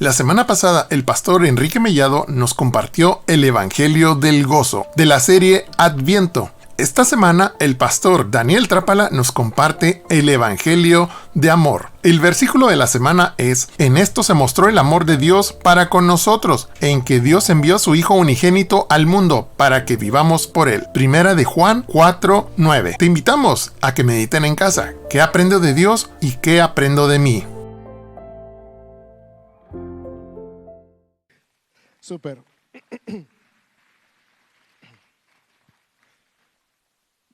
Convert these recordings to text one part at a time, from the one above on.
La semana pasada el pastor Enrique Mellado nos compartió el Evangelio del Gozo de la serie Adviento. Esta semana el pastor Daniel Trápala nos comparte el Evangelio de Amor. El versículo de la semana es, en esto se mostró el amor de Dios para con nosotros, en que Dios envió a su Hijo unigénito al mundo para que vivamos por él. Primera de Juan 4:9. Te invitamos a que mediten en casa, qué aprendo de Dios y qué aprendo de mí. Super.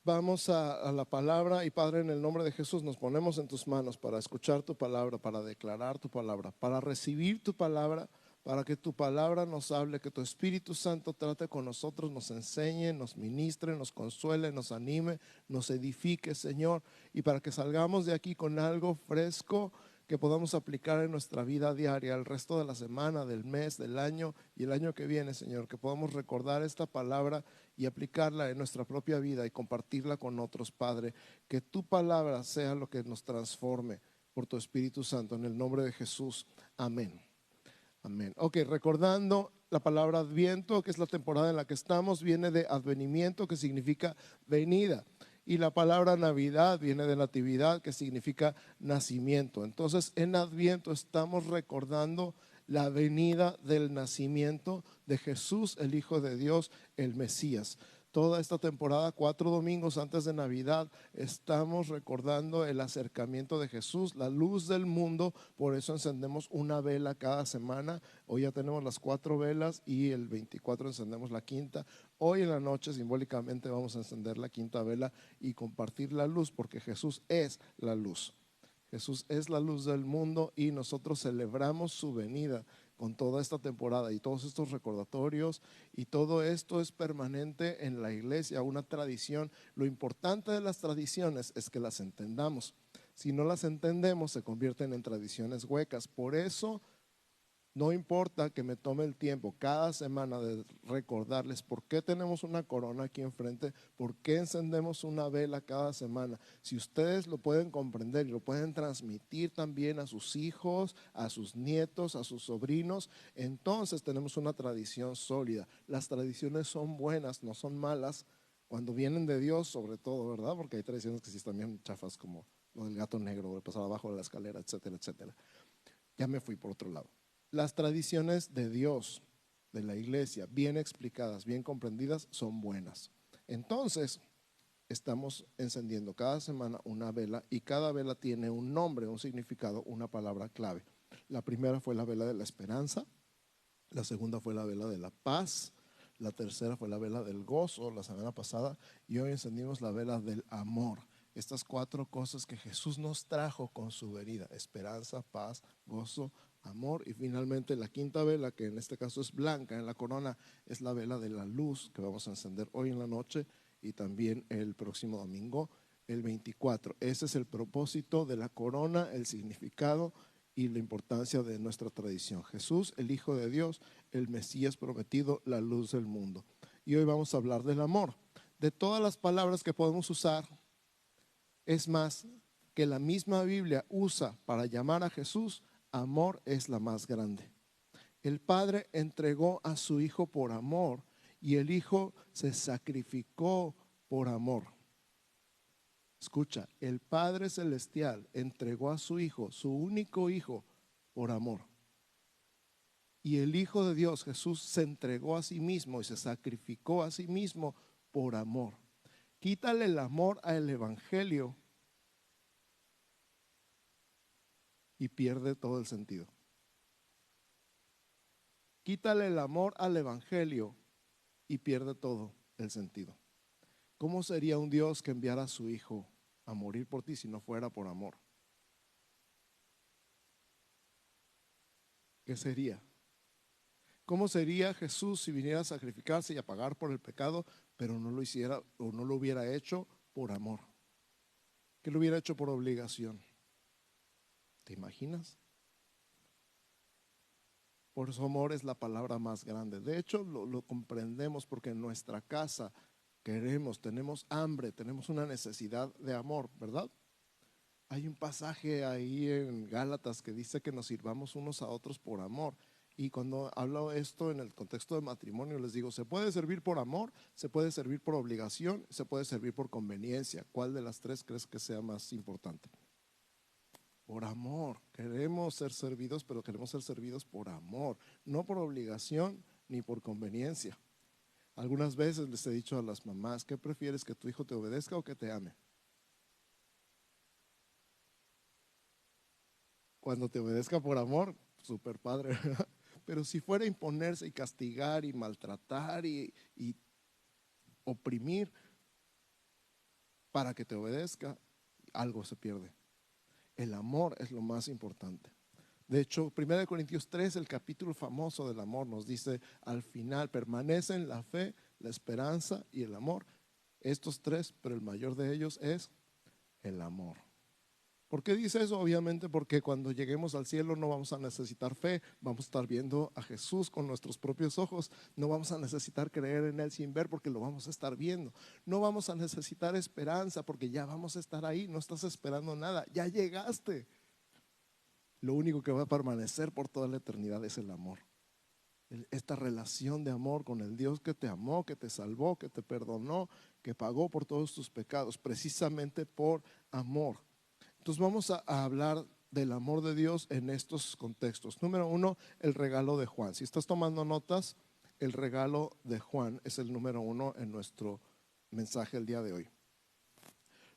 Vamos a, a, la palabra y Padre, en el nombre de Jesús nos ponemos en tus manos para escuchar tu palabra, para declarar tu palabra, para recibir tu palabra, para que tu palabra nos hable, que tu Espíritu Santo trate con nosotros, nos enseñe, nos ministre, nos consuele, nos anime, nos edifique, Señor, y para que salgamos de aquí con algo fresco que podamos aplicar en nuestra vida diaria, el resto de la semana, del mes, del año y el año que viene, Señor, que podamos recordar esta palabra y aplicarla en nuestra propia vida y compartirla con otros, Padre. Que tu palabra sea lo que nos transforme por tu Espíritu Santo, en el nombre de Jesús. Amén. Amén. Ok, recordando la palabra adviento, que es la temporada en la que estamos, viene de advenimiento, que significa venida. Y la palabra Navidad viene de natividad, que significa nacimiento. Entonces, en Adviento estamos recordando la venida del nacimiento de Jesús, el Hijo de Dios, el Mesías toda esta temporada, cuatro domingos antes de Navidad, estamos recordando el acercamiento de Jesús, la luz del mundo. Por eso encendemos una vela cada semana. Hoy ya tenemos las cuatro velas y el 24 encendemos la quinta. Hoy en la noche simbólicamente vamos a encender la quinta vela y compartir la luz porque Jesús es la luz. Jesús es la luz del mundo y nosotros celebramos su venida con toda esta temporada y todos estos recordatorios y todo esto es permanente en la iglesia, una tradición. Lo importante de las tradiciones es que las entendamos. Si no las entendemos, se convierten en tradiciones huecas. Por eso no importa que me tome el tiempo cada semana de recordarles por qué tenemos una corona aquí enfrente, por qué encendemos una vela cada semana. Si ustedes lo pueden comprender y lo pueden transmitir también a sus hijos, a sus nietos, a sus sobrinos, entonces tenemos una tradición sólida. Las tradiciones son buenas, no son malas, cuando vienen de Dios sobre todo, ¿verdad? Porque hay tradiciones que sí están bien chafas como lo del gato negro, el pasar abajo de la escalera, etcétera, etcétera. Ya me fui por otro lado las tradiciones de Dios, de la iglesia, bien explicadas, bien comprendidas, son buenas. Entonces, estamos encendiendo cada semana una vela y cada vela tiene un nombre, un significado, una palabra clave. La primera fue la vela de la esperanza, la segunda fue la vela de la paz, la tercera fue la vela del gozo la semana pasada y hoy encendimos la vela del amor. Estas cuatro cosas que Jesús nos trajo con su venida, esperanza, paz, gozo, amor. Y finalmente la quinta vela, que en este caso es blanca en la corona, es la vela de la luz que vamos a encender hoy en la noche y también el próximo domingo, el 24. Ese es el propósito de la corona, el significado y la importancia de nuestra tradición. Jesús, el Hijo de Dios, el Mesías prometido, la luz del mundo. Y hoy vamos a hablar del amor. De todas las palabras que podemos usar, es más que la misma Biblia usa para llamar a Jesús, amor es la más grande. El Padre entregó a su Hijo por amor y el Hijo se sacrificó por amor. Escucha, el Padre Celestial entregó a su Hijo, su único Hijo, por amor. Y el Hijo de Dios, Jesús, se entregó a sí mismo y se sacrificó a sí mismo por amor. Quítale el amor al Evangelio y pierde todo el sentido. Quítale el amor al Evangelio y pierde todo el sentido. ¿Cómo sería un Dios que enviara a su Hijo a morir por ti si no fuera por amor? ¿Qué sería? ¿Cómo sería Jesús si viniera a sacrificarse y a pagar por el pecado, pero no lo hiciera o no lo hubiera hecho por amor? Que lo hubiera hecho por obligación. ¿Te imaginas? Por su amor es la palabra más grande. De hecho, lo, lo, comprendemos porque en nuestra casa queremos, tenemos hambre, tenemos una necesidad de amor, ¿verdad? Hay un pasaje ahí en Gálatas que dice que nos sirvamos unos a otros por amor. Y cuando hablo esto en el contexto de matrimonio, les digo, se puede servir por amor, se puede servir por obligación, se puede servir por conveniencia. ¿Cuál de las tres crees que sea más importante? Por amor. Queremos ser servidos, pero queremos ser servidos por amor, no por obligación ni por conveniencia. Algunas veces les he dicho a las mamás, ¿qué prefieres que tu hijo te obedezca o que te ame? Cuando te obedezca por amor, super padre, Pero si fuera imponerse y castigar y maltratar y, y oprimir para que te obedezca, algo se pierde. El amor es lo más importante. De hecho, 1 Corintios 3, el capítulo famoso del amor, nos dice al final, permanecen la fe, la esperanza y el amor. Estos tres, pero el mayor de ellos es el amor. ¿Por qué dice eso? Obviamente porque cuando lleguemos al cielo no vamos a necesitar fe, vamos a estar viendo a Jesús con nuestros propios ojos, no vamos a necesitar creer en Él sin ver porque lo vamos a estar viendo, no vamos a necesitar esperanza porque ya vamos a estar ahí, no estás esperando nada, ya llegaste. Lo único que va a permanecer por toda la eternidad es el amor. Esta relación de amor con el Dios que te amó, que te salvó, que te perdonó, que pagó por todos tus pecados, precisamente por amor. Entonces vamos a, hablar del amor de Dios en estos contextos. Número uno, el regalo de Juan. Si estás tomando notas, el regalo de Juan es el número uno en nuestro mensaje el día de hoy.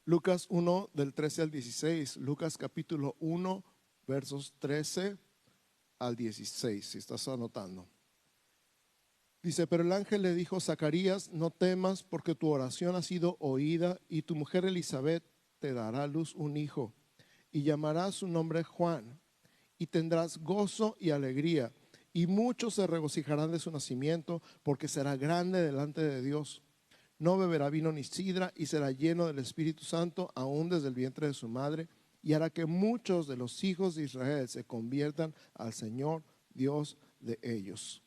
Lucas 1 del 13 al 16, Lucas capítulo 1 versos 13 al 16, si estás anotando. Dice, pero el ángel le dijo, Zacarías, no temas porque tu oración ha sido oída y tu mujer Elizabeth te dará luz un hijo y llamará su nombre Juan y tendrás gozo y alegría y muchos se regocijarán de su nacimiento porque será grande delante de Dios. No beberá vino ni sidra y será lleno del Espíritu Santo aún desde el vientre de su madre y hará que muchos de los hijos de Israel se conviertan al Señor Dios de ellos.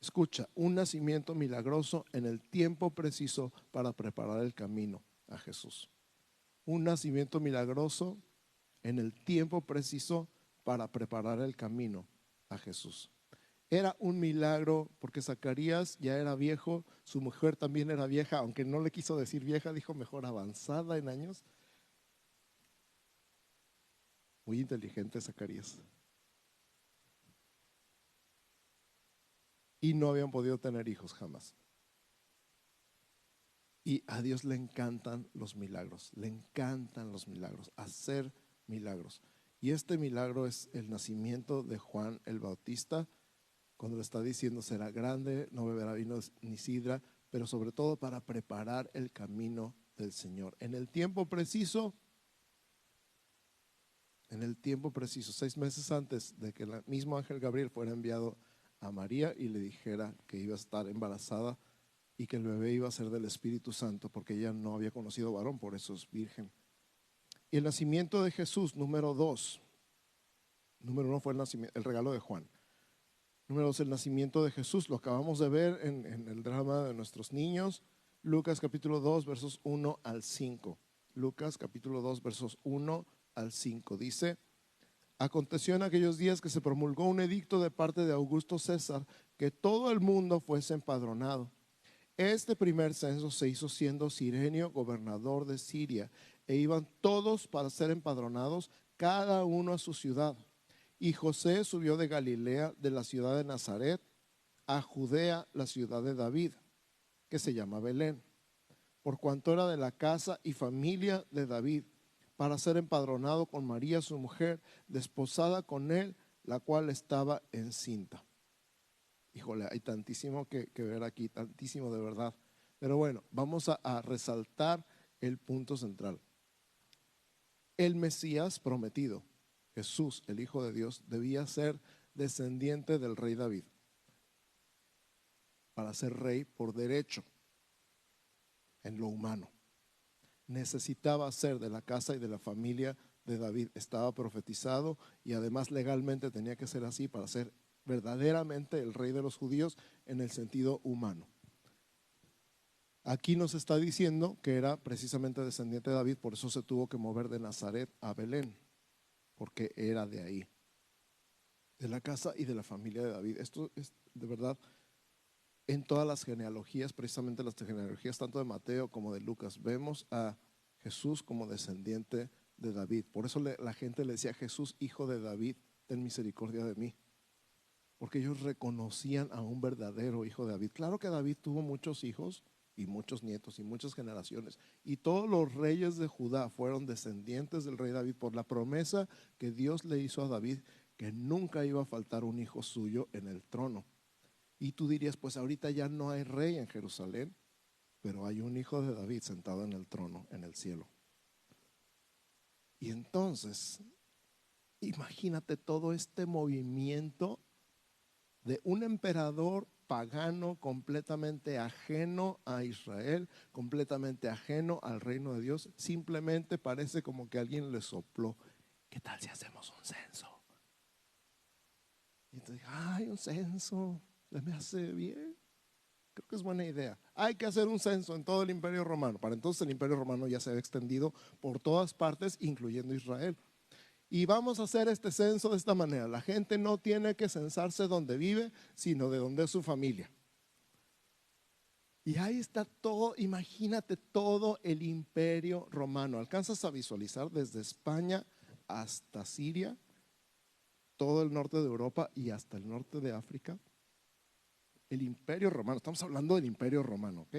Escucha, un nacimiento milagroso en el tiempo preciso para preparar el camino a Jesús un nacimiento milagroso en el tiempo preciso para preparar el camino a Jesús. Era un milagro porque Zacarías ya era viejo, su mujer también era vieja, aunque no le quiso decir vieja, dijo mejor avanzada en años. Muy inteligente Zacarías. Y no habían podido tener hijos jamás. Y a Dios le encantan los milagros, le encantan los milagros, hacer milagros. Y este milagro es el nacimiento de Juan el Bautista, cuando le está diciendo será grande, no beberá vino ni sidra, pero sobre todo para preparar el camino del Señor. En el tiempo preciso, en el tiempo preciso, seis meses antes de que el mismo ángel Gabriel fuera enviado a María y le dijera que iba a estar embarazada y que el bebé iba a ser del Espíritu Santo porque ella no había conocido varón, por eso es virgen. Y el nacimiento de Jesús, número dos. Número uno fue el, nacimiento, el regalo de Juan. Número dos, el nacimiento de Jesús. Lo acabamos de ver en, el drama de nuestros niños. Lucas capítulo 2, versos 1 al 5. Lucas capítulo 2, versos 1 al 5. Dice, aconteció en aquellos días que se promulgó un edicto de parte de Augusto César que todo el mundo fuese empadronado. Este primer censo se hizo siendo Sirenio gobernador de Siria e iban todos para ser empadronados, cada uno a su ciudad. Y José subió de Galilea, de la ciudad de Nazaret, a Judea, la ciudad de David, que se llama Belén, por cuanto era de la casa y familia de David, para ser empadronado con María su mujer, desposada con él, la cual estaba encinta híjole, hay tantísimo que, ver aquí, tantísimo de verdad. Pero bueno, vamos a, resaltar el punto central. El Mesías prometido, Jesús, el Hijo de Dios, debía ser descendiente del rey David para ser rey por derecho en lo humano. Necesitaba ser de la casa y de la familia de David. Estaba profetizado y además legalmente tenía que ser así para ser verdaderamente el rey de los judíos en el sentido humano. Aquí nos está diciendo que era precisamente descendiente de David, por eso se tuvo que mover de Nazaret a Belén, porque era de ahí, de la casa y de la familia de David. Esto es de verdad en todas las genealogías, precisamente las genealogías tanto de Mateo como de Lucas, vemos a Jesús como descendiente de David. Por eso la gente le decía, Jesús, hijo de David, ten misericordia de mí. Porque ellos reconocían a un verdadero hijo de David. Claro que David tuvo muchos hijos y muchos nietos y muchas generaciones. Y todos los reyes de Judá fueron descendientes del rey David por la promesa que Dios le hizo a David que nunca iba a faltar un hijo suyo en el trono. Y tú dirías, pues ahorita ya no hay rey en Jerusalén, pero hay un hijo de David sentado en el trono, en el cielo. Y entonces, imagínate todo este movimiento de un emperador pagano completamente ajeno a Israel, completamente ajeno al reino de Dios. Simplemente parece como que alguien le sopló. ¿Qué tal si hacemos un censo? Y entonces, ay, un censo me hace bien. Creo que es buena idea. Hay que hacer un censo en todo el imperio romano. Para entonces el imperio romano ya se había extendido por todas partes, incluyendo Israel. Y vamos a hacer este censo de esta manera. La gente no tiene que censarse donde vive, sino de donde es su familia. Y ahí está todo, imagínate todo el imperio romano. Alcanzas a visualizar desde España hasta Siria, todo el norte de Europa y hasta el norte de África el imperio romano, estamos hablando del imperio romano, ¿ok?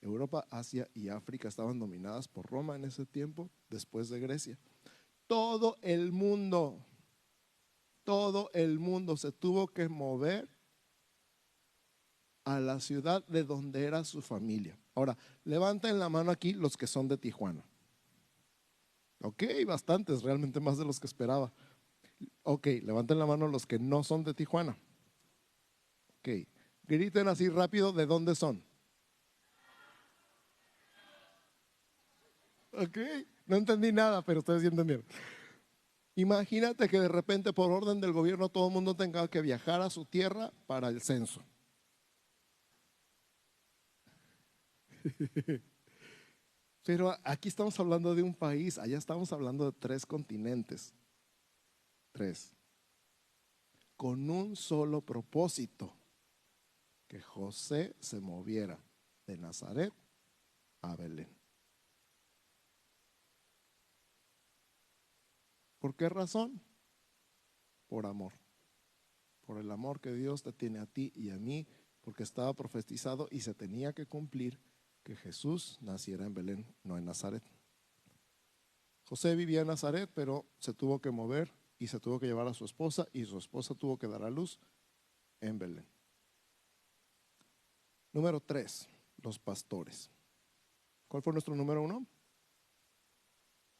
Europa, Asia y África estaban dominadas por Roma en ese tiempo, después de Grecia. Todo el mundo, todo el mundo se tuvo que mover a la ciudad de donde era su familia. Ahora, levanten la mano aquí los que son de Tijuana. Ok, bastantes, realmente más de los que esperaba. Ok, levanten la mano los que no son de Tijuana. Ok. Griten así rápido de dónde son. Ok. No entendí nada, pero ustedes sí entendieron. Imagínate que de repente por orden del gobierno todo el mundo tenga que viajar a su tierra para el censo. Pero aquí estamos hablando de un país, allá estamos hablando de tres continentes. Tres. Con un solo propósito que José se moviera de Nazaret a Belén. ¿Por qué razón? Por amor. Por el amor que Dios te tiene a ti y a mí, porque estaba profetizado y se tenía que cumplir que Jesús naciera en Belén, no en Nazaret. José vivía en Nazaret, pero se tuvo que mover y se tuvo que llevar a su esposa y su esposa tuvo que dar a luz en Belén. Número tres, los pastores. ¿Cuál fue nuestro número uno?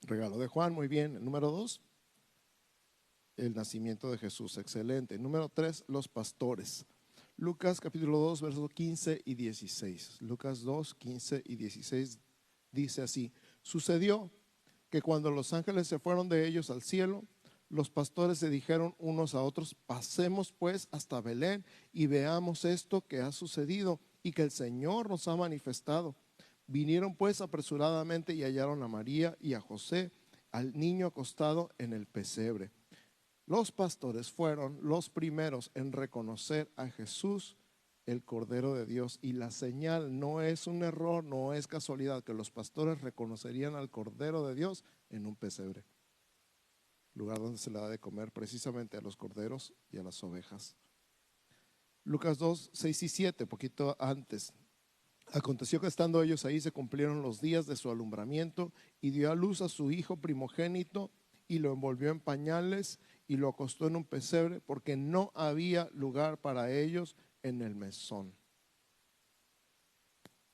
Regalo de Juan, muy bien. El número dos, el nacimiento de Jesús, excelente. Número tres, los pastores. Lucas capítulo 2, versos 15 y 16. Lucas 2, 15 y 16 dice así, sucedió que cuando los ángeles se fueron de ellos al cielo, los pastores se dijeron unos a otros, pasemos pues hasta Belén y veamos esto que ha sucedido y que el Señor nos ha manifestado. Vinieron pues apresuradamente y hallaron a María y a José, al niño acostado en el pesebre. Los pastores fueron los primeros en reconocer a Jesús, el Cordero de Dios. Y la señal no es un error, no es casualidad que los pastores reconocerían al Cordero de Dios en un pesebre, lugar donde se le da de comer precisamente a los corderos y a las ovejas. Lucas 2, 6 y 7, poquito antes. Aconteció que estando ellos ahí se cumplieron los días de su alumbramiento y dio a luz a su hijo primogénito y lo envolvió en pañales y lo acostó en un pesebre porque no había lugar para ellos en el mesón.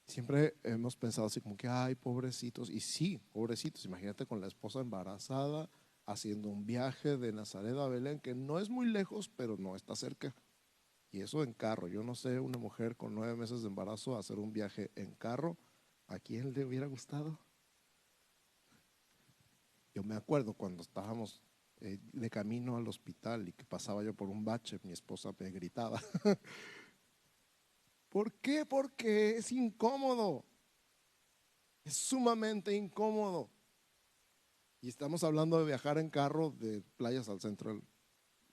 Siempre hemos pensado así como que, ay, pobrecitos. Y sí, pobrecitos. Imagínate con la esposa embarazada haciendo un viaje de Nazaret a Belén, que no es muy lejos, pero no está cerca. Y eso en carro. Yo no sé, una mujer con nueve meses de embarazo hacer un viaje en carro. ¿A quién le hubiera gustado? Yo me acuerdo cuando estábamos eh, de camino al hospital y que pasaba yo por un bache, mi esposa me gritaba. ¿Por qué? Porque es incómodo. Es sumamente incómodo. Y estamos hablando de viajar en carro de playas al centro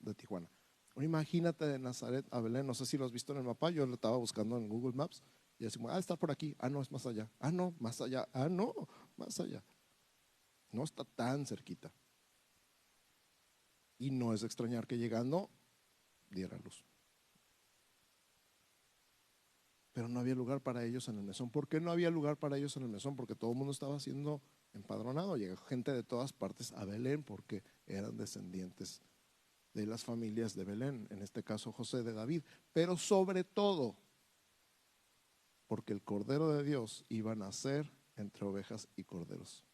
de Tijuana. Imagínate de Nazaret a Belén, no sé si lo has visto en el mapa, yo lo estaba buscando en Google Maps y decimos, ah, está por aquí, ah, no, es más allá, ah, no, más allá, ah, no, más allá. No está tan cerquita. Y no es extrañar que llegando diera luz. Pero no había lugar para ellos en el mesón. ¿Por qué no había lugar para ellos en el mesón? Porque todo el mundo estaba siendo empadronado. Llegó gente de todas partes a Belén porque eran descendientes de las familias de Belén, en este caso José de David, pero sobre todo porque el Cordero de Dios iba a nacer entre ovejas y corderos.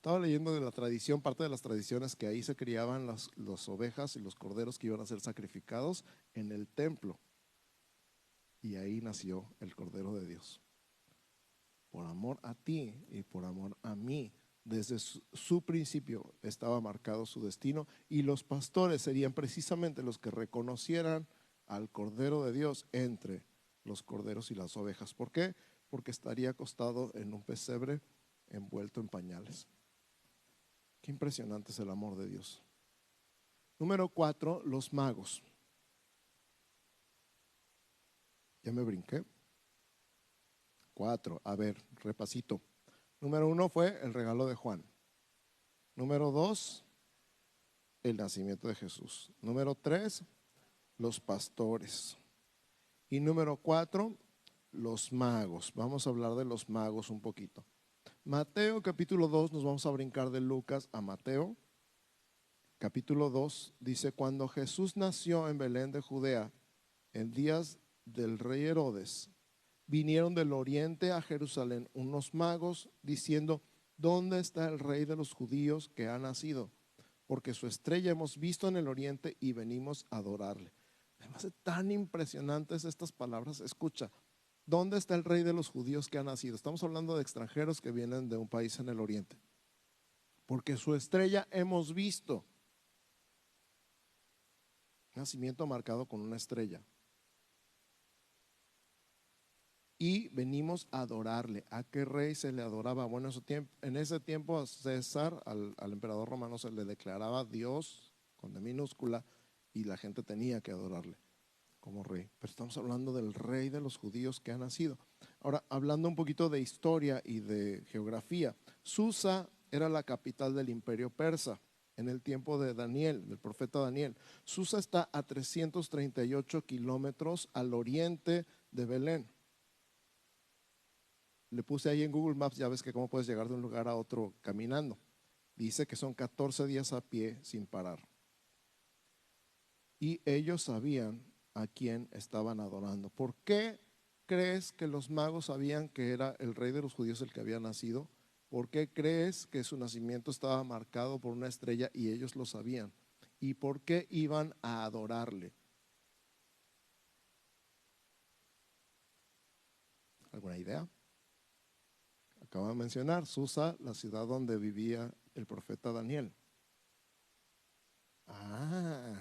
Estaba leyendo de la tradición, parte de las tradiciones que ahí se criaban las, las ovejas y los corderos que iban a ser sacrificados en el templo. Y ahí nació el Cordero de Dios. Por amor a ti y por amor a mí, desde su, principio estaba marcado su destino y los pastores serían precisamente los que reconocieran al Cordero de Dios entre los corderos y las ovejas. ¿Por qué? Porque estaría acostado en un pesebre envuelto en pañales. Qué impresionante es el amor de Dios. Número cuatro, los magos. Ya me brinqué. Cuatro, a ver, repasito. Número uno fue el regalo de Juan. Número dos, el nacimiento de Jesús. Número tres, los pastores. Y número cuatro, los magos. Vamos a hablar de los magos un poquito. Mateo capítulo 2, nos vamos a brincar de Lucas a Mateo. Capítulo 2 dice, cuando Jesús nació en Belén de Judea, en días del rey Herodes, vinieron del oriente a Jerusalén unos magos diciendo, ¿dónde está el rey de los judíos que ha nacido? Porque su estrella hemos visto en el oriente y venimos a adorarle. De tan impresionantes estas palabras, escucha, ¿dónde está el rey de los judíos que ha nacido? Estamos hablando de extranjeros que vienen de un país en el oriente. Porque su estrella hemos visto. Nacimiento marcado con una estrella y venimos a adorarle. ¿A qué rey se le adoraba? Bueno, en ese tiempo a César, al, emperador romano, se le declaraba Dios con de minúscula y la gente tenía que adorarle como rey. Pero estamos hablando del rey de los judíos que ha nacido. Ahora, hablando un poquito de historia y de geografía, Susa era la capital del imperio persa en el tiempo de Daniel, del profeta Daniel. Susa está a 338 kilómetros al oriente de Belén le puse ahí en Google Maps, ya ves que cómo puedes llegar de un lugar a otro caminando. Dice que son 14 días a pie sin parar. Y ellos sabían a quién estaban adorando. ¿Por qué crees que los magos sabían que era el rey de los judíos el que había nacido? ¿Por qué crees que su nacimiento estaba marcado por una estrella y ellos lo sabían? ¿Y por qué iban a adorarle? ¿Alguna idea? acabo de mencionar, Susa, la ciudad donde vivía el profeta Daniel. Ah,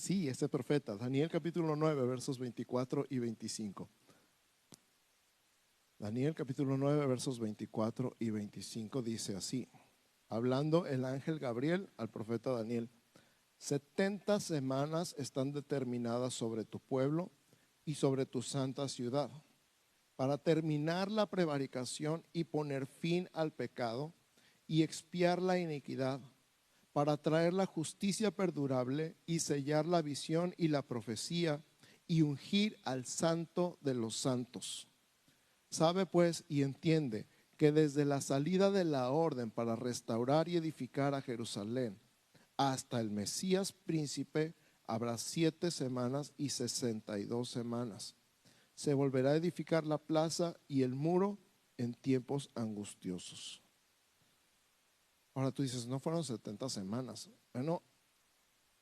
sí, ese profeta, Daniel capítulo 9, versos 24 y 25. Daniel capítulo 9, versos 24 y 25 dice así, hablando el ángel Gabriel al profeta Daniel, 70 semanas están determinadas sobre tu pueblo y sobre tu santa ciudad para terminar la prevaricación y poner fin al pecado y expiar la iniquidad, para traer la justicia perdurable y sellar la visión y la profecía y ungir al santo de los santos. Sabe pues y entiende que desde la salida de la orden para restaurar y edificar a Jerusalén hasta el Mesías príncipe habrá siete semanas y sesenta y dos semanas se volverá a edificar la plaza y el muro en tiempos angustiosos. Ahora tú dices, no fueron 70 semanas. Bueno,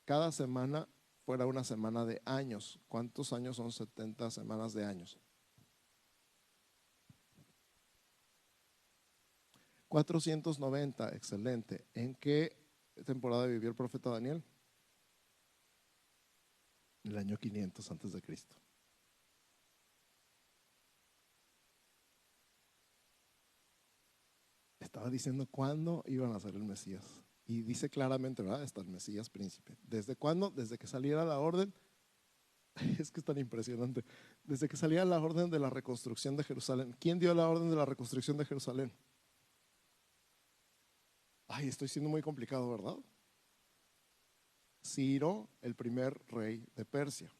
cada semana fuera una semana de años. ¿Cuántos años son 70 semanas de años? 490, excelente. ¿En qué temporada vivió el profeta Daniel? El año 500 antes de Cristo. Diciendo cuándo iban a ser el Mesías. Y dice claramente, ¿verdad? Está el Mesías príncipe. ¿Desde cuándo? Desde que saliera la orden. Es que es tan impresionante. Desde que salía la orden de la reconstrucción de Jerusalén. ¿Quién dio la orden de la reconstrucción de Jerusalén? Ay, estoy siendo muy complicado, ¿verdad? Ciro, el primer rey de Persia.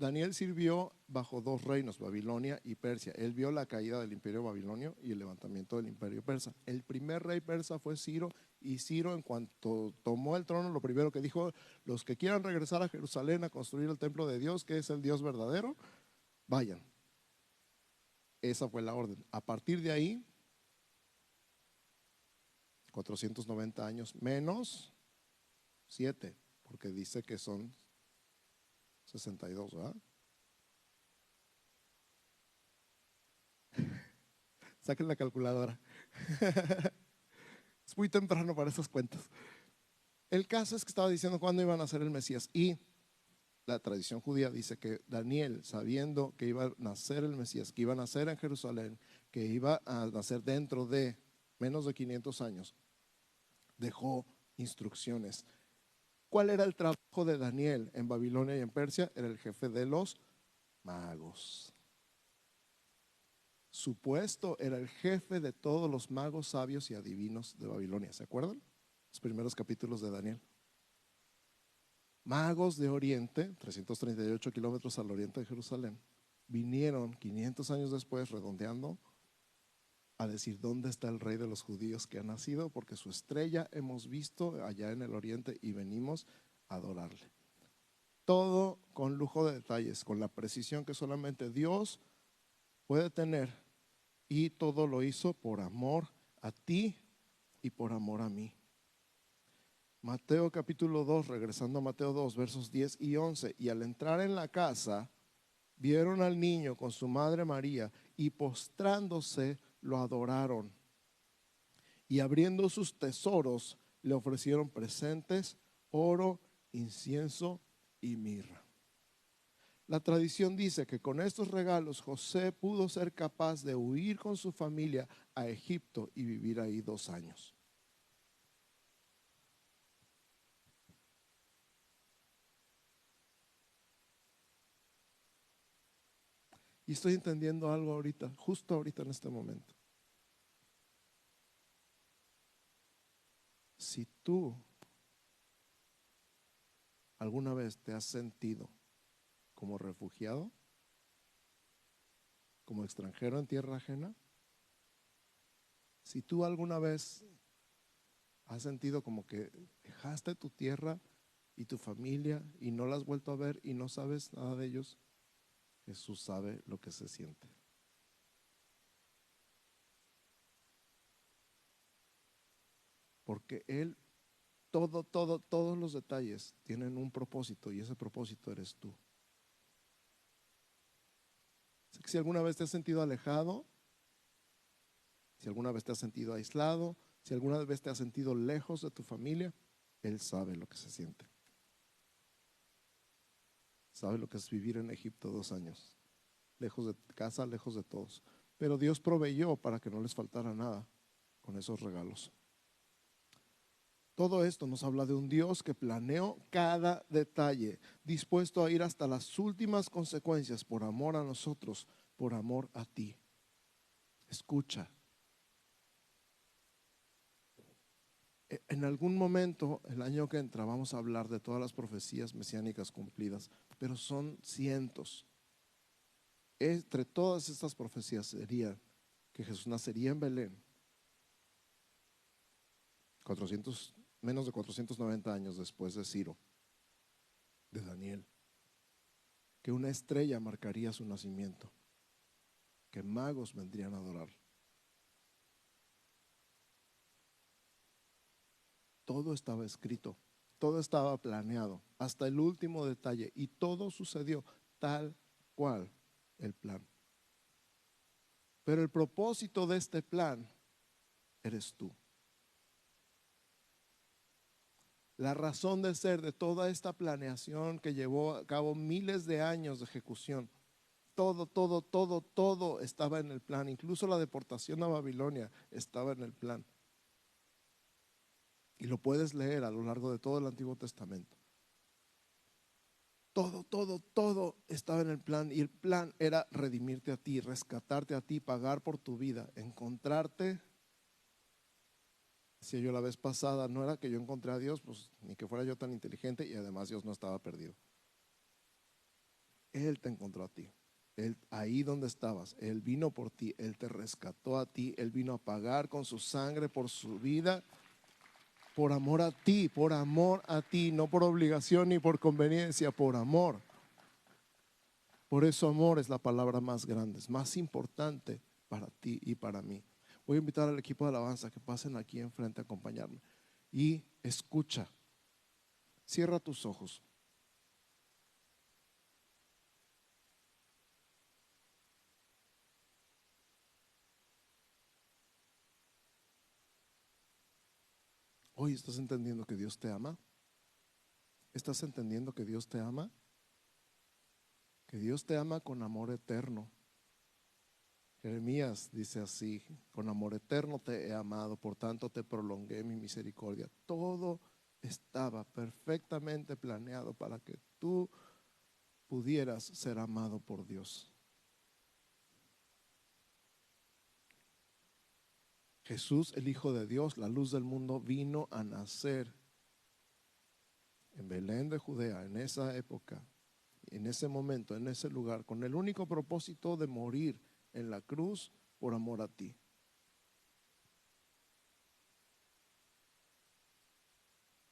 Daniel sirvió bajo dos reinos, Babilonia y Persia. Él vio la caída del imperio babilonio y el levantamiento del imperio persa. El primer rey persa fue Ciro y Ciro en cuanto tomó el trono, lo primero que dijo, los que quieran regresar a Jerusalén a construir el templo de Dios, que es el Dios verdadero, vayan. Esa fue la orden. A partir de ahí, 490 años menos 7, porque dice que son 62, ¿verdad? Saquen la calculadora. es muy temprano para esas cuentas. El caso es que estaba diciendo cuándo iban a ser el Mesías y la tradición judía dice que Daniel, sabiendo que iba a nacer el Mesías, que iba a nacer en Jerusalén, que iba a nacer dentro de menos de 500 años, dejó instrucciones ¿Cuál era el trabajo de Daniel en Babilonia y en Persia? Era el jefe de los magos. Su puesto era el jefe de todos los magos sabios y adivinos de Babilonia. ¿Se acuerdan? Los primeros capítulos de Daniel. Magos de Oriente, 338 kilómetros al oriente de Jerusalén, vinieron 500 años después, redondeando, a decir dónde está el rey de los judíos que ha nacido, porque su estrella hemos visto allá en el oriente y venimos a adorarle. Todo con lujo de detalles, con la precisión que solamente Dios puede tener. Y todo lo hizo por amor a ti y por amor a mí. Mateo capítulo 2, regresando a Mateo 2, versos 10 y 11. Y al entrar en la casa, vieron al niño con su madre María y postrándose, lo adoraron. Y abriendo sus tesoros, le ofrecieron presentes, oro, incienso y mirra. La tradición dice que con estos regalos José pudo ser capaz de huir con su familia a Egipto y vivir ahí dos años. Y estoy entendiendo algo ahorita, justo ahorita en este momento. Si tú alguna vez te has sentido como refugiado, como extranjero en tierra ajena, si tú alguna vez has sentido como que dejaste tu tierra y tu familia y no la has vuelto a ver y no sabes nada de ellos, Jesús sabe lo que se siente. Porque Él, todo, todo, todos los detalles tienen un propósito y ese propósito eres tú. si alguna vez te has sentido alejado, si alguna vez te has sentido aislado, si alguna vez te has sentido lejos de tu familia, Él sabe lo que se siente sabe lo que es vivir en Egipto dos años, lejos de casa, lejos de todos. Pero Dios proveyó para que no les faltara nada con esos regalos. Todo esto nos habla de un Dios que planeó cada detalle, dispuesto a ir hasta las últimas consecuencias por amor a nosotros, por amor a ti. Escucha, en algún momento, el año que entra, vamos a hablar de todas las profecías mesiánicas cumplidas, pero son cientos. Entre todas estas profecías sería que Jesús nacería en Belén, 400, menos de 490 años después de Ciro, de Daniel, que una estrella marcaría su nacimiento, que magos vendrían a adorarlo todo estaba escrito, todo estaba planeado, hasta el último detalle, y todo sucedió tal cual el plan. Pero el propósito de este plan eres tú. La razón de ser de toda esta planeación que llevó a cabo miles de años de ejecución, todo, todo, todo, todo estaba en el plan. Incluso la deportación a Babilonia estaba en el plan. Y lo puedes leer a lo largo de todo el Antiguo Testamento. Todo, todo, todo estaba en el plan. Y el plan era redimirte a ti, rescatarte a ti, pagar por tu vida, encontrarte. Decía yo la vez pasada, no era que yo encontré a Dios, pues ni que fuera yo tan inteligente y además Dios no estaba perdido. Él te encontró a ti. Él, ahí donde estabas, Él vino por ti, Él te rescató a ti, Él vino a pagar con su sangre por su vida, por amor a ti, por amor a ti, no por obligación ni por conveniencia, por amor. Por eso amor es la palabra más grande, es más importante para ti y para mí. Voy a invitar al equipo de alabanza que pasen aquí enfrente a acompañarme y escucha. Cierra tus ojos. Hoy estás entendiendo que Dios te ama. ¿Estás entendiendo que Dios te ama? Que Dios te ama con amor eterno. Jeremías dice así, con amor eterno te he amado, por tanto te prolongué mi misericordia. Todo estaba perfectamente planeado para que tú pudieras ser amado por Dios. Jesús, el Hijo de Dios, la luz del mundo, vino a nacer en Belén de Judea, en esa época, en ese momento, en ese lugar, con el único propósito de morir en la cruz por amor a ti.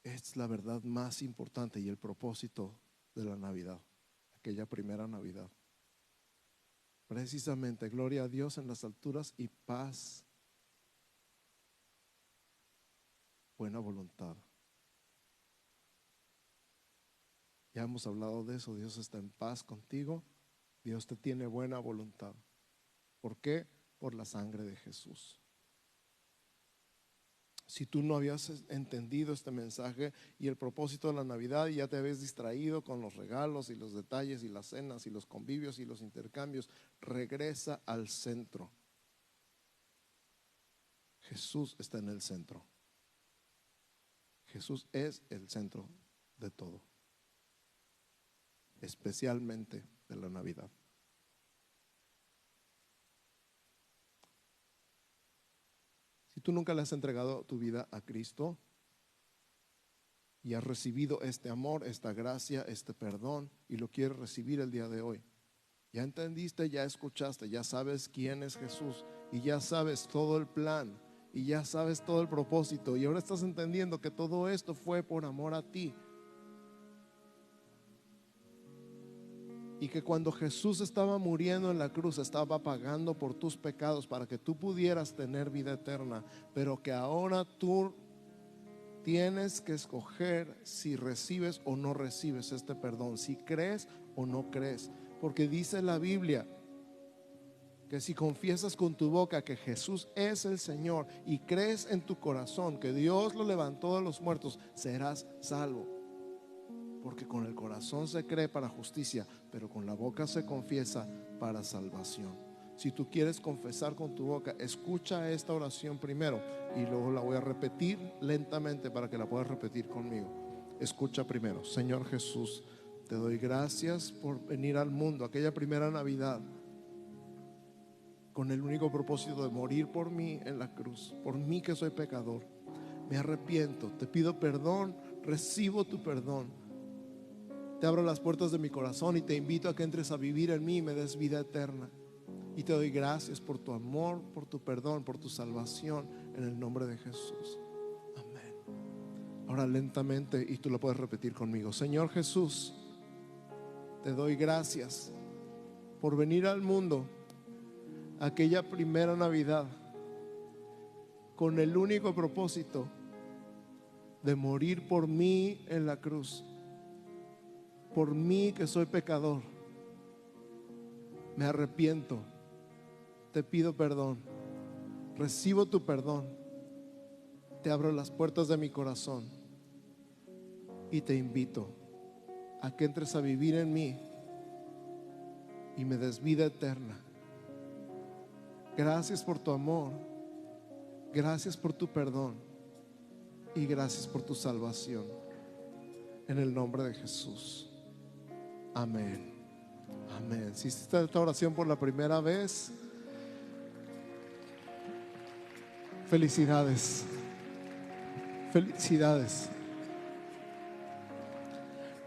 Es la verdad más importante y el propósito de la Navidad, aquella primera Navidad. Precisamente, gloria a Dios en las alturas y paz buena voluntad. Ya hemos hablado de eso, Dios está en paz contigo, Dios te tiene buena voluntad. ¿Por qué? Por la sangre de Jesús. Si tú no habías entendido este mensaje y el propósito de la Navidad y ya te habías distraído con los regalos y los detalles y las cenas y los convivios y los intercambios, regresa al centro. Jesús está en el centro. Jesús es el centro de todo, especialmente de la Navidad. Si tú nunca le has entregado tu vida a Cristo y has recibido este amor, esta gracia, este perdón y lo quieres recibir el día de hoy, ya entendiste, ya escuchaste, ya sabes quién es Jesús y ya sabes todo el plan y ya sabes todo el propósito y ahora estás entendiendo que todo esto fue por amor a ti. Y que cuando Jesús estaba muriendo en la cruz estaba pagando por tus pecados para que tú pudieras tener vida eterna, pero que ahora tú tienes que escoger si recibes o no recibes este perdón, si crees o no crees, porque dice la Biblia, que si confiesas con tu boca que Jesús es el Señor y crees en tu corazón que Dios lo levantó de los muertos, serás salvo. Porque con el corazón se cree para justicia, pero con la boca se confiesa para salvación. Si tú quieres confesar con tu boca, escucha esta oración primero y luego la voy a repetir lentamente para que la puedas repetir conmigo. Escucha primero, Señor Jesús, te doy gracias por venir al mundo, aquella primera Navidad con el único propósito de morir por mí en la cruz, por mí que soy pecador. Me arrepiento, te pido perdón, recibo tu perdón. Te abro las puertas de mi corazón y te invito a que entres a vivir en mí y me des vida eterna. Y te doy gracias por tu amor, por tu perdón, por tu salvación en el nombre de Jesús. Amén. Ahora lentamente, y tú lo puedes repetir conmigo. Señor Jesús, te doy gracias por venir al mundo aquella primera Navidad con el único propósito de morir por mí en la cruz, por mí que soy pecador. Me arrepiento, te pido perdón, recibo tu perdón, te abro las puertas de mi corazón y te invito a que entres a vivir en mí y me des vida eterna. Gracias por tu amor. Gracias por tu perdón. Y gracias por tu salvación. En el nombre de Jesús. Amén. Amén. Si hiciste esta oración por la primera vez, felicidades. Felicidades.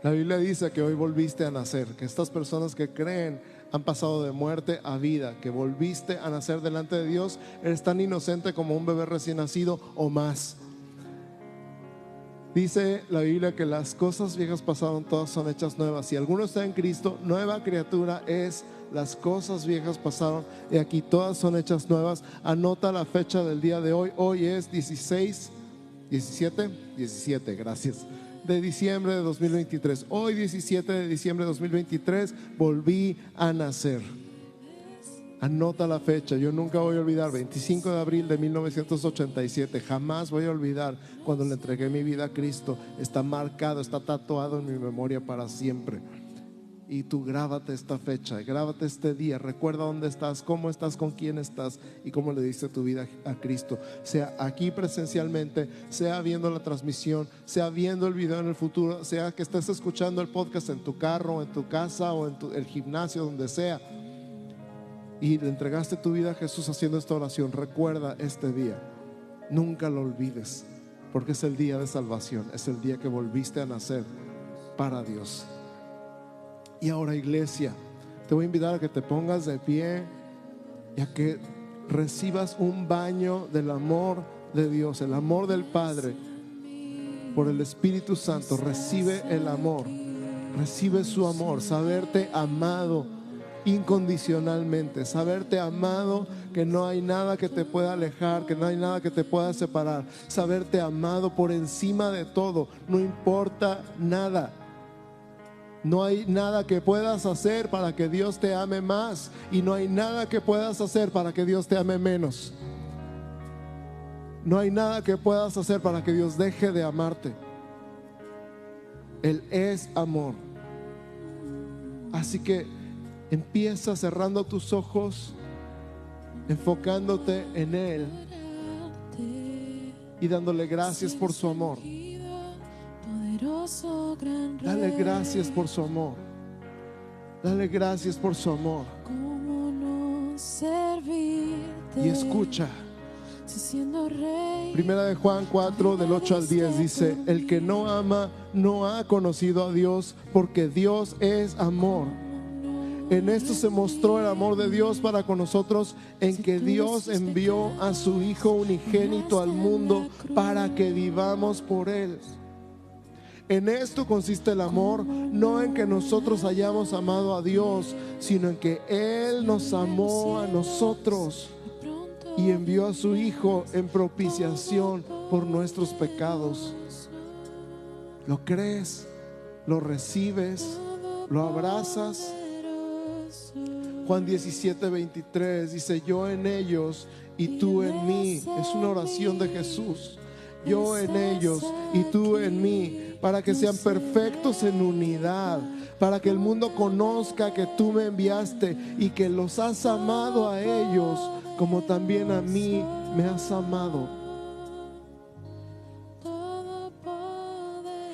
La Biblia dice que hoy volviste a nacer, que estas personas que creen han pasado de muerte a vida, que volviste a nacer delante de Dios, eres tan inocente como un bebé recién nacido o más. Dice la Biblia que las cosas viejas pasaron, todas son hechas nuevas. Si alguno está en Cristo, nueva criatura es, las cosas viejas pasaron y aquí todas son hechas nuevas. Anota la fecha del día de hoy. Hoy es 16, 17, 17, gracias de diciembre de 2023. Hoy 17 de diciembre de 2023 volví a nacer. Anota la fecha, yo nunca voy a olvidar, 25 de abril de 1987, jamás voy a olvidar cuando le entregué mi vida a Cristo. Está marcado, está tatuado en mi memoria para siempre y tú grábate esta fecha, grábate este día, recuerda dónde estás, cómo estás, con quién estás y cómo le diste tu vida a Cristo. Sea aquí presencialmente, sea viendo la transmisión, sea viendo el video en el futuro, sea que estés escuchando el podcast en tu carro, en tu casa o en el gimnasio, donde sea. Y le entregaste tu vida a Jesús haciendo esta oración. Recuerda este día. Nunca lo olvides, porque es el día de salvación, es el día que volviste a nacer para Dios. Y ahora iglesia, te voy a invitar a que te pongas de pie y a que recibas un baño del amor de Dios, el amor del Padre por el Espíritu Santo. Recibe el amor, recibe su amor, saberte amado incondicionalmente, saberte amado, que no hay nada que te pueda alejar, que no hay nada que te pueda separar, saberte amado por encima de todo, no importa nada. No hay nada que puedas hacer para que Dios te ame más y no hay nada que puedas hacer para que Dios te ame menos. No hay nada que puedas hacer para que Dios deje de amarte. Él es amor. Así que empieza cerrando tus ojos, enfocándote en Él y dándole gracias por su amor. Dale gracias por su amor. Dale gracias por su amor. Y escucha. Primera de Juan 4 del 8 al 10 dice, el que no ama no ha conocido a Dios porque Dios es amor. En esto se mostró el amor de Dios para con nosotros, en que Dios envió a su Hijo unigénito al mundo para que vivamos por Él. En esto consiste el amor, no en que nosotros hayamos amado a Dios, sino en que Él nos amó a nosotros y envió a su Hijo en propiciación por nuestros pecados. ¿Lo crees? ¿Lo recibes? ¿Lo abrazas? Juan 17, 23 dice, yo en ellos y tú en mí. Es una oración de Jesús. Yo en ellos y tú en mí para que sean perfectos en unidad, para que el mundo conozca que tú me enviaste y que los has amado a ellos como también a mí me has amado.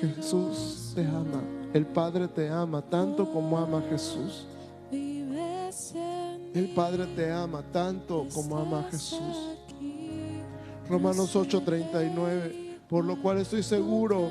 Jesús te ama, el Padre te ama tanto como ama a Jesús. El Padre te ama tanto como ama a Jesús. Romanos 8:39, por lo cual estoy seguro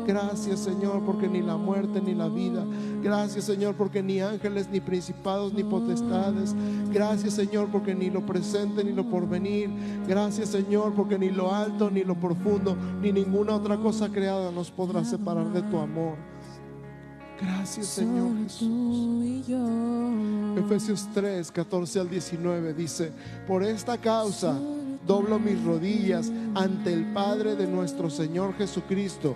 Gracias Señor porque ni la muerte ni la vida. Gracias Señor porque ni ángeles, ni principados, ni potestades. Gracias Señor porque ni lo presente ni lo porvenir. Gracias Señor porque ni lo alto ni lo profundo ni ninguna otra cosa creada nos podrá separar de tu amor. Gracias, Señor Jesús. Efesios 3, 14 al 19 dice, por esta causa doblo mis rodillas ante el Padre de nuestro Señor Jesucristo,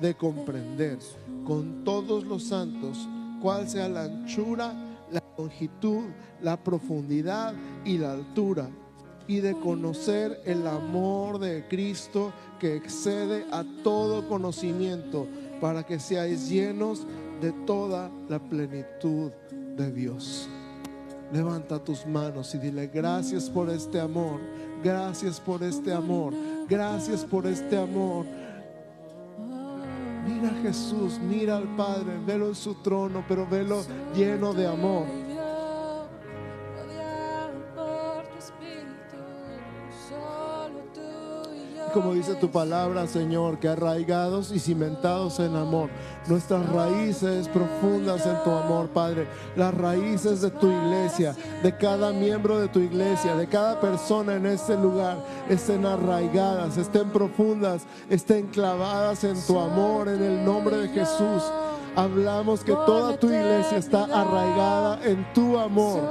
de comprender con todos los santos cuál sea la anchura, la longitud, la profundidad y la altura, y de conocer el amor de Cristo que excede a todo conocimiento, para que seáis llenos de toda la plenitud de Dios. Levanta tus manos y dile gracias por este amor, gracias por este amor, gracias por este amor. Mira Jesús, mira al Padre, velo en su trono, pero velo lleno de amor. Como dice tu palabra, Señor, que arraigados y cimentados en amor, nuestras raíces profundas en tu amor, Padre, las raíces de tu iglesia, de cada miembro de tu iglesia, de cada persona en este lugar, estén arraigadas, estén profundas, estén clavadas en tu amor, en el nombre de Jesús. Hablamos que toda tu iglesia está arraigada en tu amor.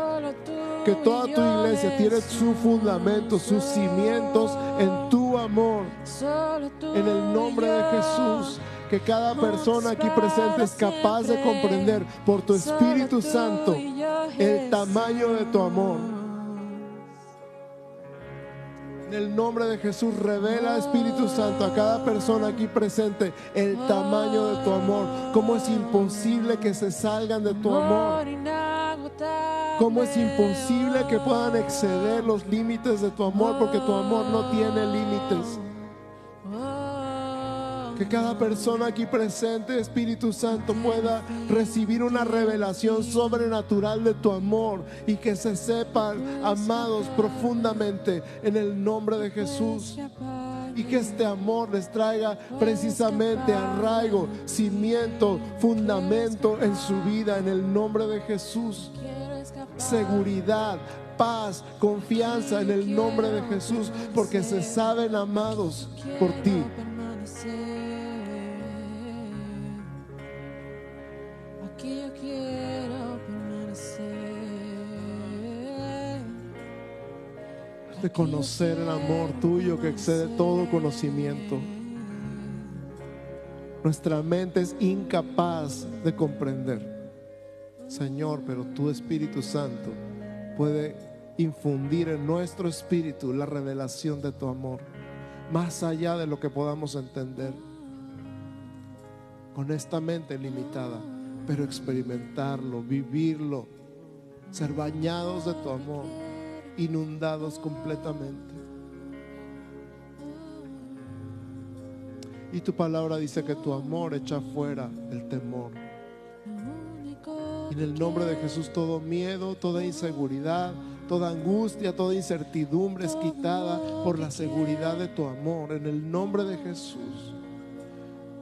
Que toda tu iglesia tiene su fundamento, sus cimientos en tu amor. Solo tú En el nombre de. Jesús, que cada persona aquí presente es capaz de comprender por tu Espíritu Santo el tamaño de tu amor. En el nombre de Jesús, revela Espíritu Santo a cada persona aquí presente el tamaño de tu amor. Cómo es imposible que se salgan de tu amor. Cómo es imposible que puedan exceder los límites de tu amor porque tu amor no tiene límites. Que cada persona aquí presente, Espíritu Santo, pueda recibir una revelación sobrenatural de tu amor y que se sepan amados profundamente en el nombre de Jesús. Y que este amor les traiga precisamente arraigo, cimiento, fundamento en su vida en el nombre de Jesús. Seguridad, paz, confianza en el nombre de Jesús, porque se saben amados por ti. De conocer el amor tuyo que excede todo conocimiento. Nuestra mente es incapaz de comprender. Señor, pero tu Espíritu Santo puede infundir en nuestro espíritu la revelación de tu amor, más allá de lo que podamos entender. Con esta mente limitada, pero experimentarlo, vivirlo, ser bañados de tu amor inundados completamente. Y tu palabra dice que tu amor echa fuera el temor. En el nombre de Jesús todo miedo, toda inseguridad, toda angustia, toda incertidumbre es quitada por la seguridad de tu amor. En el nombre de Jesús.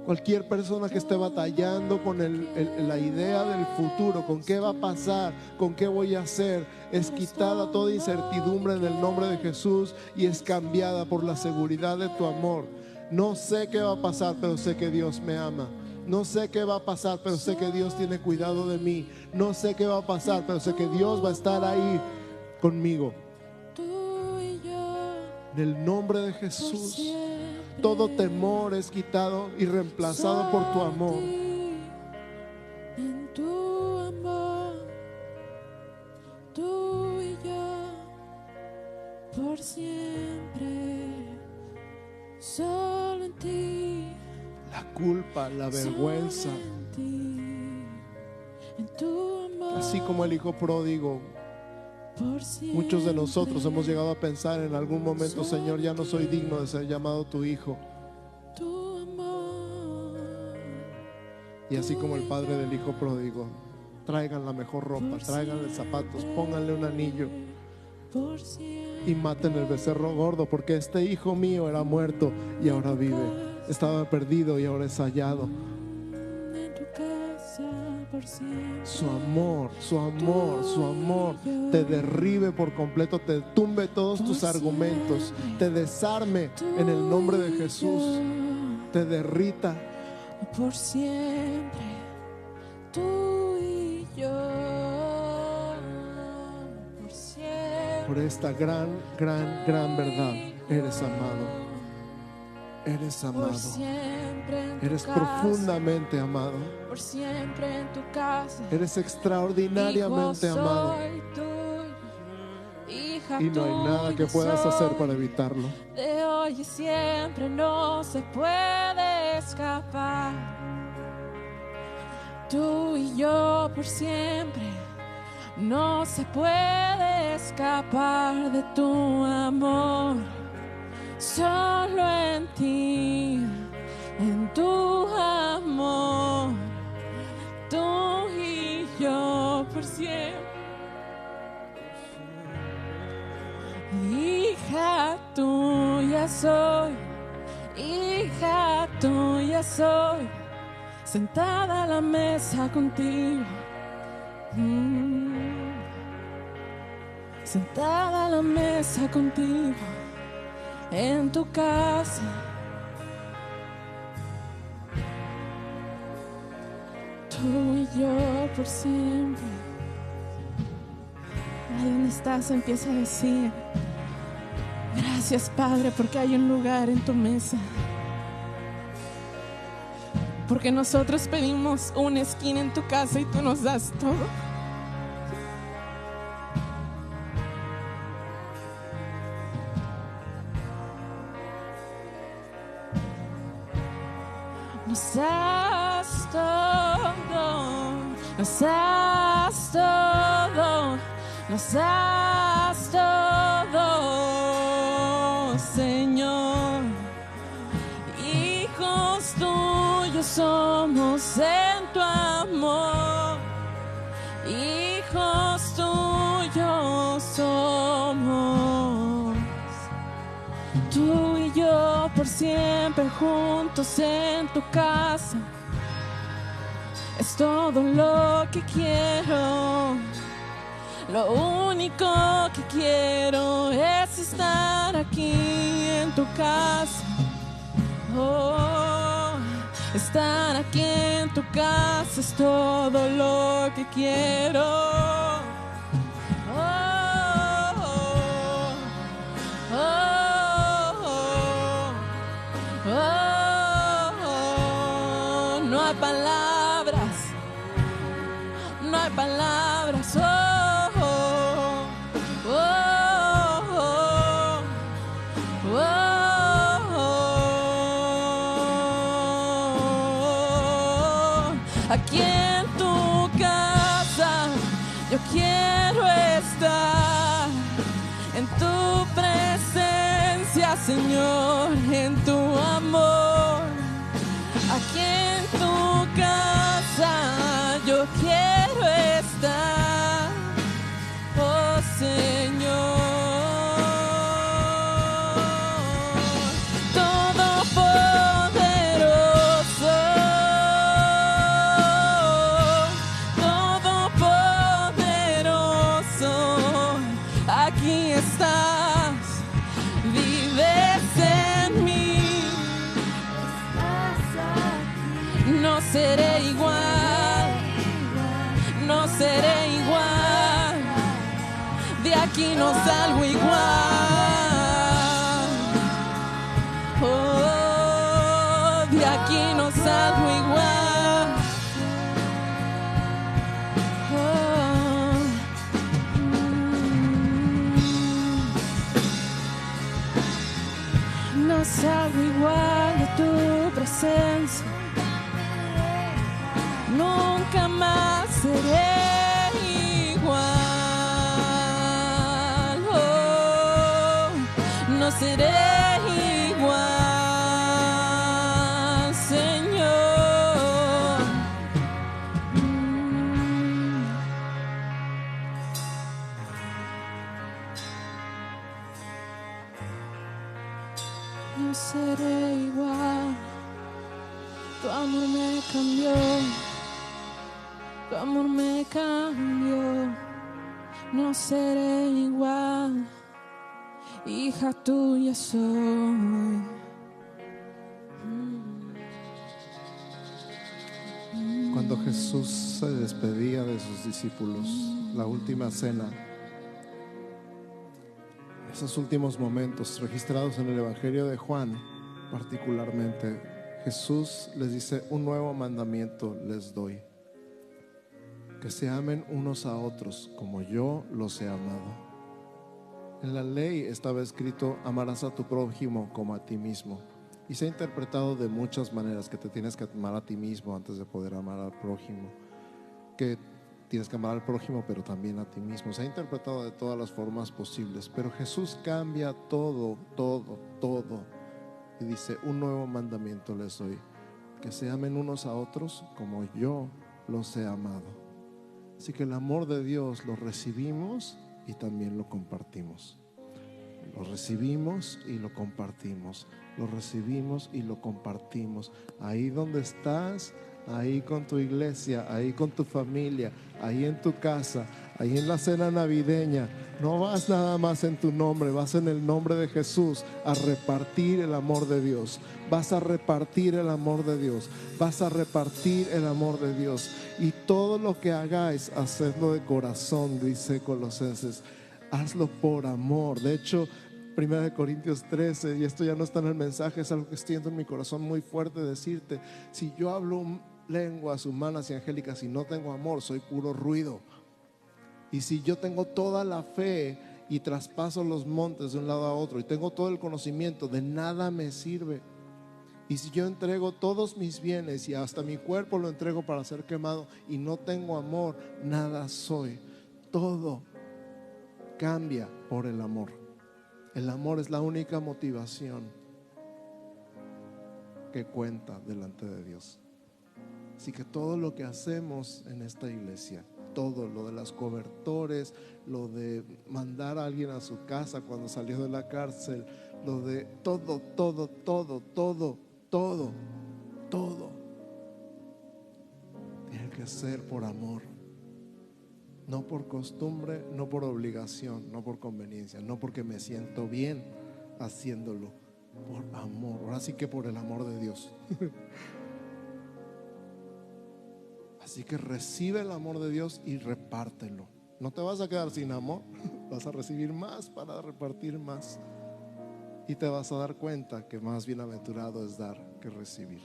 Cualquier persona que esté batallando con el- el- la idea del futuro, con qué va a pasar, con qué voy a hacer, es quitada toda incertidumbre en el nombre de Jesús y es cambiada por la seguridad de tu amor. No sé qué va a pasar, pero sé que Dios me ama. No sé qué va a pasar, pero sé que Dios tiene cuidado de mí. No sé qué va a pasar, pero sé que Dios va a estar ahí conmigo. Tú y yo, En el nombre de Jesús. Todo temor es quitado y reemplazado por tu amor. En tu amor, tú y yo, por siempre, solo en ti, La culpa, la vergüenza, en ti, en tu amor, así como el hijo pródigo, muchos de nosotros hemos llegado a pensar en algún momento, Señor, ya no soy digno de ser llamado tu hijo. Y así como el padre del hijo pródigo, traigan la mejor ropa, traiganle zapatos, pónganle un anillo y maten el becerro gordo, porque este hijo mío era muerto y ahora vive. Estaba perdido y ahora es hallado. Su amor, su amor, su amor te derribe por completo, te tumbe todos tus argumentos, te desarme en el nombre de Jesús, te derrita. Por siempre, tú y yo. Por siempre. Por esta gran, gran, gran verdad, eres amado. Eres amado. siempre en tu Eres casa, profundamente amado. Por siempre en tu casa. Eres extraordinariamente Hijo amado. tuyo, hija Y no hay nada que puedas hacer para evitarlo. De hoy y siempre no se puede escapar. Tú y yo por siempre no se puede escapar de tu amor. Solo en ti, en tu amor, tú y yo por siempre. Hija tuya soy, hija tuya soy, sentada a la mesa contigo. Mm. Sentada a la mesa contigo, en tu casa. Tú y yo por siempre. Ahí donde estás empieza a decir, gracias Padre porque hay un lugar en tu mesa. Porque nosotros pedimos una esquina en tu casa y tú nos das todo. Todo, Señor. Hijos tuyos somos en tu amor, hijos tuyos somos. Tú y yo por siempre juntos en tu casa. Es todo lo que quiero. Lo único que quiero es estar aquí en tu casa. Oh, estar aquí en tu casa es todo lo que quiero. Aquí no salgo igual. Presencia. Nunca más seré igual. Oh, no seré amor me cambió, no seré igual. Hija tuya soy. Cuando Jesús se despedía de sus discípulos, la última cena, esos últimos momentos registrados en el Evangelio de Juan, particularmente, Jesús les dice, un nuevo mandamiento les doy, que se amen unos a otros como yo los he amado. En la ley estaba escrito, amarás a tu prójimo como a ti mismo. Y se ha interpretado de muchas maneras, que te tienes que amar a ti mismo antes de poder amar al prójimo, que tienes que amar al prójimo, pero también a ti mismo. Se ha interpretado de todas las formas posibles, pero Jesús cambia todo, todo, todo. Y dice, un nuevo mandamiento les doy, que se amen unos a otros como yo los he amado. Así que el amor de Dios lo recibimos y también lo compartimos. Lo recibimos y lo compartimos. Lo recibimos y lo compartimos. Ahí donde estás, ahí con tu iglesia, ahí con tu familia, ahí en tu casa, ahí en la cena navideña. No vas nada más en tu nombre, vas en el nombre de Jesús a repartir el amor de Dios. Vas a repartir el amor de Dios. Vas a repartir el amor de Dios. Y todo lo que hagáis, hacedlo de corazón, dice Colosenses. Hazlo por amor. De hecho, 1 Corintios 13, y esto ya no está en el mensaje, es algo que siento en mi corazón muy fuerte decirte, si yo hablo lenguas humanas y angélicas y no tengo amor, soy puro ruido. Y si yo tengo toda la fe y traspaso los montes de un lado a otro y tengo todo el conocimiento, de nada me sirve. Y si yo entrego todos mis bienes y hasta mi cuerpo lo entrego para ser quemado y no tengo amor, nada soy. Todo cambia por el amor. El amor es la única motivación que cuenta delante de Dios. Así que todo lo que hacemos en esta iglesia, todo lo de las cobertores, lo de mandar a alguien a su casa cuando salió de la cárcel, lo de todo, todo, todo, todo, todo, todo, tiene que ser por amor. No por costumbre, no por obligación, no por conveniencia, no porque me siento bien haciéndolo, por amor. Ahora sí que por el amor de Dios. Así que recibe el amor de Dios y repártelo. No te vas a quedar sin amor, vas a recibir más para repartir más. Y te vas a dar cuenta que más bienaventurado es dar que recibir.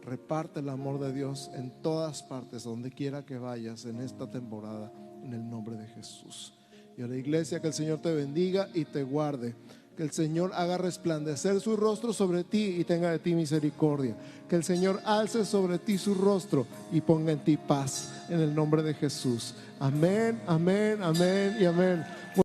Reparte el amor de Dios en todas partes, donde quiera que vayas en esta temporada, en el nombre de Jesús. Y a la iglesia, que el Señor te bendiga y te guarde. Que el Señor haga resplandecer su rostro sobre ti y tenga de ti misericordia. Que el Señor alce sobre ti su rostro y ponga en ti paz. En el nombre de Jesús. Amén, amén, amén y amén.